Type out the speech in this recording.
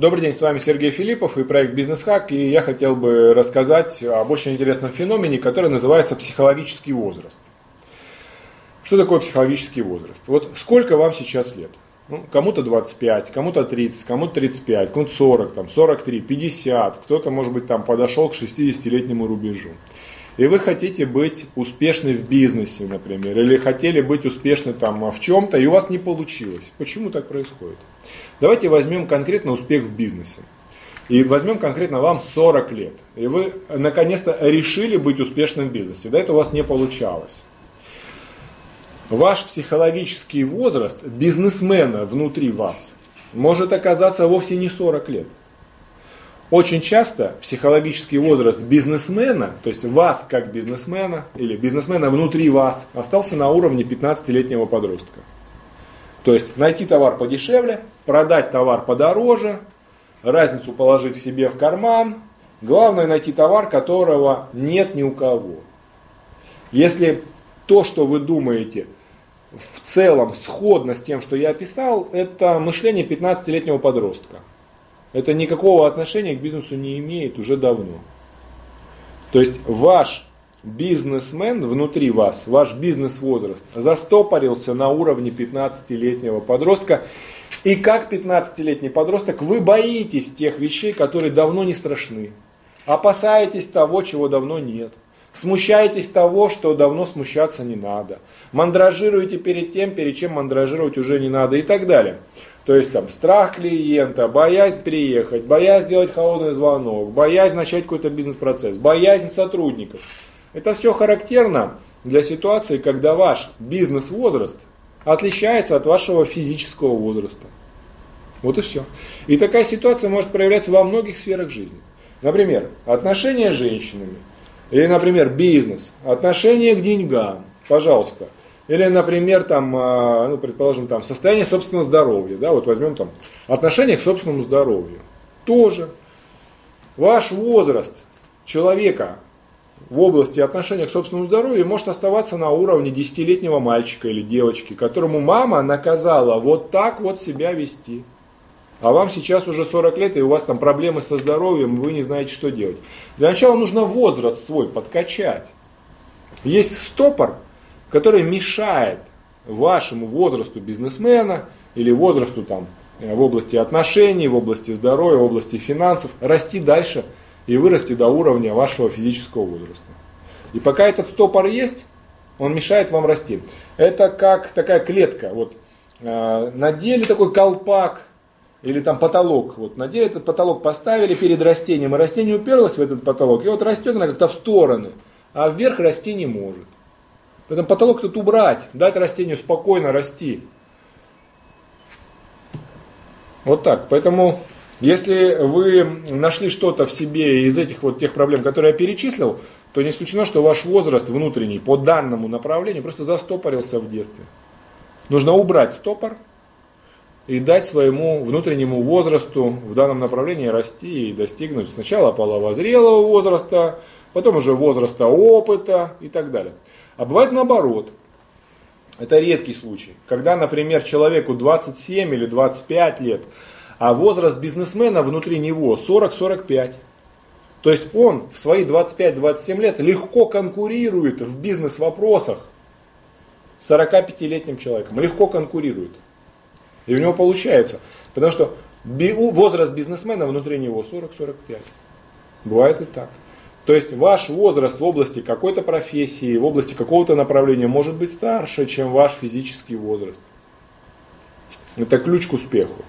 Добрый день, с вами Сергей Филиппов и проект Бизнес Хак, и я хотел бы рассказать об очень интересном феномене, который называется психологический возраст. Что такое психологический возраст? Вот сколько вам сейчас лет? Ну, кому-то 25, кому-то 30, кому-то 35, кому-то 40, там, 43, 50, кто-то, может быть, там подошел к 60-летнему рубежу и вы хотите быть успешны в бизнесе, например, или хотели быть успешны там в чем-то, и у вас не получилось. Почему так происходит? Давайте возьмем конкретно успех в бизнесе. И возьмем конкретно вам 40 лет. И вы наконец-то решили быть успешным в бизнесе. До этого у вас не получалось. Ваш психологический возраст бизнесмена внутри вас может оказаться вовсе не 40 лет. Очень часто психологический возраст бизнесмена, то есть вас как бизнесмена или бизнесмена внутри вас, остался на уровне 15-летнего подростка. То есть найти товар подешевле, продать товар подороже, разницу положить себе в карман. Главное найти товар, которого нет ни у кого. Если то, что вы думаете, в целом сходно с тем, что я описал, это мышление 15-летнего подростка это никакого отношения к бизнесу не имеет уже давно. То есть ваш бизнесмен внутри вас, ваш бизнес-возраст застопорился на уровне 15-летнего подростка. И как 15-летний подросток вы боитесь тех вещей, которые давно не страшны. Опасаетесь того, чего давно нет. Смущаетесь того, что давно смущаться не надо. Мандражируете перед тем, перед чем мандражировать уже не надо и так далее. То есть там страх клиента, боязнь приехать, боязнь сделать холодный звонок, боязнь начать какой-то бизнес-процесс, боязнь сотрудников. Это все характерно для ситуации, когда ваш бизнес-возраст отличается от вашего физического возраста. Вот и все. И такая ситуация может проявляться во многих сферах жизни. Например, отношения с женщинами. Или, например, бизнес, отношение к деньгам. Пожалуйста, или, например, там, а, ну, предположим, там, состояние собственного здоровья. Да, вот возьмем там отношение к собственному здоровью. Тоже. Ваш возраст человека в области отношения к собственному здоровью может оставаться на уровне десятилетнего мальчика или девочки, которому мама наказала вот так вот себя вести. А вам сейчас уже 40 лет, и у вас там проблемы со здоровьем, вы не знаете, что делать. Для начала нужно возраст свой подкачать. Есть стопор, который мешает вашему возрасту бизнесмена или возрасту там, э, в области отношений, в области здоровья, в области финансов расти дальше и вырасти до уровня вашего физического возраста. И пока этот стопор есть, он мешает вам расти. Это как такая клетка. Вот, э, надели такой колпак или там потолок. Вот, надели этот потолок, поставили перед растением, и растение уперлось в этот потолок, и вот растет она как-то в стороны, а вверх расти не может. Поэтому потолок тут убрать, дать растению спокойно расти. Вот так. Поэтому, если вы нашли что-то в себе из этих вот тех проблем, которые я перечислил, то не исключено, что ваш возраст внутренний по данному направлению просто застопорился в детстве. Нужно убрать стопор и дать своему внутреннему возрасту в данном направлении расти и достигнуть сначала половозрелого возраста, потом уже возраста опыта и так далее. А бывает наоборот. Это редкий случай. Когда, например, человеку 27 или 25 лет, а возраст бизнесмена внутри него 40-45. То есть он в свои 25-27 лет легко конкурирует в бизнес-вопросах с 45-летним человеком. Легко конкурирует. И у него получается. Потому что возраст бизнесмена внутри него 40-45. Бывает и так. То есть ваш возраст в области какой-то профессии, в области какого-то направления может быть старше, чем ваш физический возраст. Это ключ к успеху.